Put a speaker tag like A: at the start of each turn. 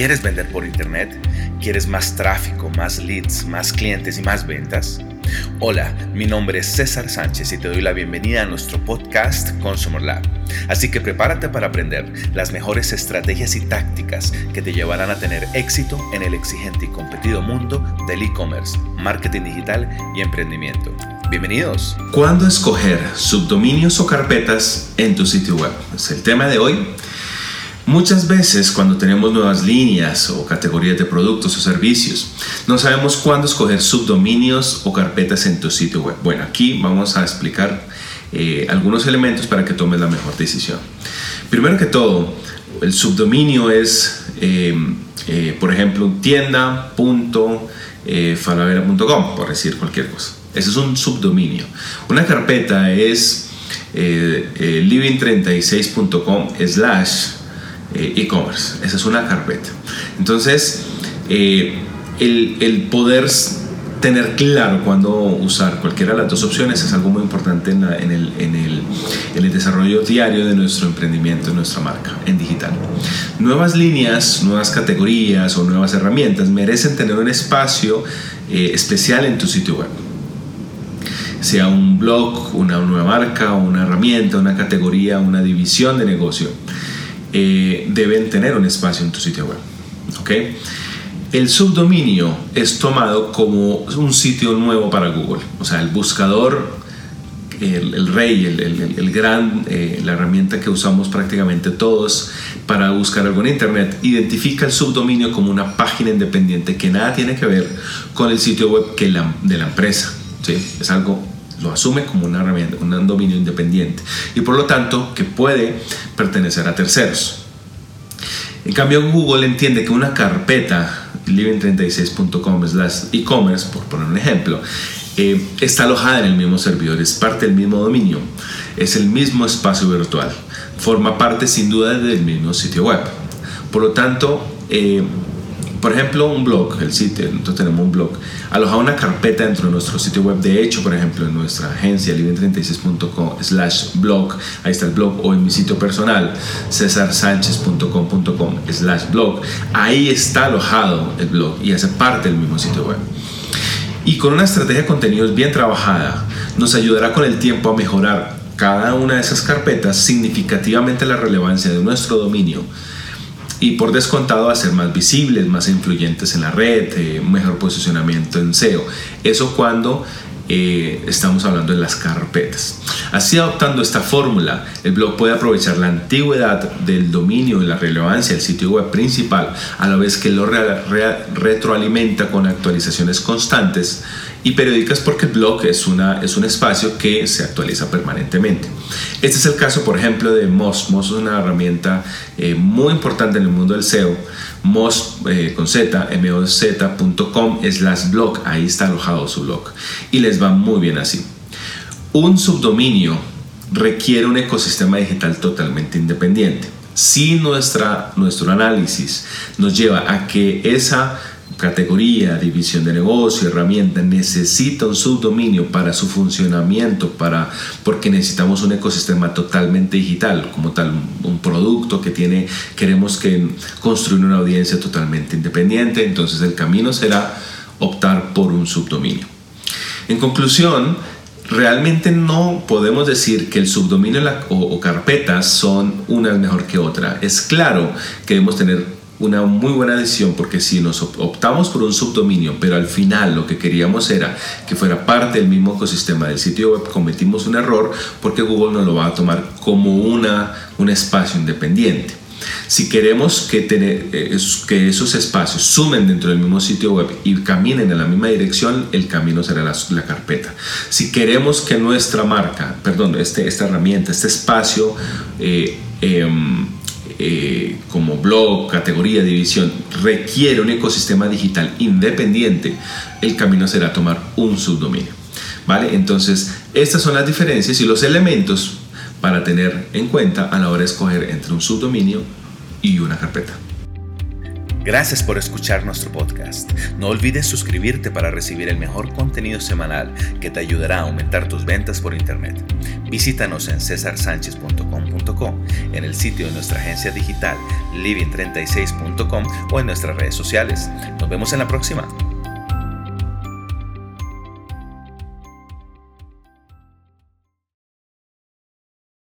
A: ¿Quieres vender por internet? ¿Quieres más tráfico, más leads, más clientes y más ventas? Hola, mi nombre es César Sánchez y te doy la bienvenida a nuestro podcast Consumer Lab. Así que prepárate para aprender las mejores estrategias y tácticas que te llevarán a tener éxito en el exigente y competido mundo del e-commerce, marketing digital y emprendimiento. Bienvenidos.
B: ¿Cuándo escoger subdominios o carpetas en tu sitio web? Es el tema de hoy Muchas veces cuando tenemos nuevas líneas o categorías de productos o servicios, no sabemos cuándo escoger subdominios o carpetas en tu sitio web. Bueno, aquí vamos a explicar eh, algunos elementos para que tomes la mejor decisión. Primero que todo, el subdominio es, eh, eh, por ejemplo, tienda.falavera.com, por decir cualquier cosa. Ese es un subdominio. Una carpeta es living36.com slash eh, e-commerce. Esa es una carpeta. Entonces, eh, el, poder tener claro cuándo usar cualquiera de las dos opciones es algo muy importante en, el, en, el, en, el, desarrollo diario de nuestro emprendimiento, de nuestra marca en digital. Nuevas líneas, nuevas categorías o nuevas herramientas merecen tener un espacio eh, especial en tu sitio web. Sea un blog, una nueva marca, una herramienta, una categoría, una división de negocio eh, deben tener un espacio en tu sitio web. ¿okay? El subdominio es tomado como un sitio nuevo para Google. O sea, el buscador, el, rey, el, gran, eh, la herramienta que usamos prácticamente todos para buscar algo en Internet, identifica el subdominio como una página independiente que nada tiene que ver con el sitio web que de la empresa. ¿sí? Es algo lo asume como una herramienta, un dominio independiente y por lo tanto que puede pertenecer a terceros. En cambio, Google entiende que una carpeta, living36.com e-commerce, por poner un ejemplo, eh, está alojada en el mismo servidor, es parte del mismo dominio, es el mismo espacio virtual, forma parte sin duda del mismo sitio web. Por lo tanto, eh, por ejemplo, un blog, el sitio, nosotros tenemos un blog, aloja una carpeta dentro de nuestro sitio web. De hecho, por ejemplo, en nuestra agencia, living36.com slash blog, ahí está el blog, o en mi sitio personal, cesarsanchez.com.com slash blog, ahí está alojado el blog y hace parte del mismo sitio web. Y con una estrategia de contenidos bien trabajada, nos ayudará con el tiempo a mejorar cada una de esas carpetas significativamente la relevancia de nuestro dominio y por descontado a ser más visibles, más influyentes en la red, eh, mejor posicionamiento en SEO. Eso cuando eh, estamos hablando de las carpetas. Así adoptando esta fórmula, el blog puede aprovechar la antigüedad del dominio y la relevancia del sitio web principal, a la vez que lo retroalimenta con actualizaciones constantes y periódicas porque el blog es, un espacio que se actualiza permanentemente. Este es el caso, por ejemplo, de Moz. Moz es una herramienta eh, muy importante en el mundo del SEO. Moz eh, con Z, moz.com slash blog, ahí está alojado su blog y les va muy bien así. Un subdominio requiere un ecosistema digital totalmente independiente. Si nuestra, nuestro análisis nos lleva a que esa categoría, división de negocio, herramienta, necesita un subdominio para su funcionamiento, para, porque necesitamos un ecosistema totalmente digital, como tal, un producto que tiene, queremos que construir una audiencia totalmente independiente, entonces el camino será optar por un subdominio. En conclusión, realmente no podemos decir que el subdominio o, carpetas son una mejor que otra. Es claro que debemos tener una muy buena decisión porque si nos optamos por un subdominio, pero al final lo que queríamos era que fuera parte del mismo ecosistema del sitio web, cometimos un error porque Google nos lo va a tomar como una, un espacio independiente. Si queremos eh, que esos espacios sumen dentro del mismo sitio web y caminen en la misma dirección, el camino será la, la carpeta. Si queremos que nuestra marca, perdón, este, esta herramienta, este espacio, eh, em, eh, como blog, categoría, división, requiere un ecosistema digital independiente, el camino será tomar un subdominio. ¿Vale? Entonces, estas son las diferencias y los elementos para tener en cuenta a la hora de escoger entre un subdominio y una carpeta.
A: Gracias por escuchar nuestro podcast. No olvides suscribirte para recibir el mejor contenido semanal que te ayudará a aumentar tus ventas por Internet. Visítanos en cesarsanchez.com.co, en el sitio de nuestra agencia digital living36.com o en nuestras redes sociales. Nos vemos en la próxima.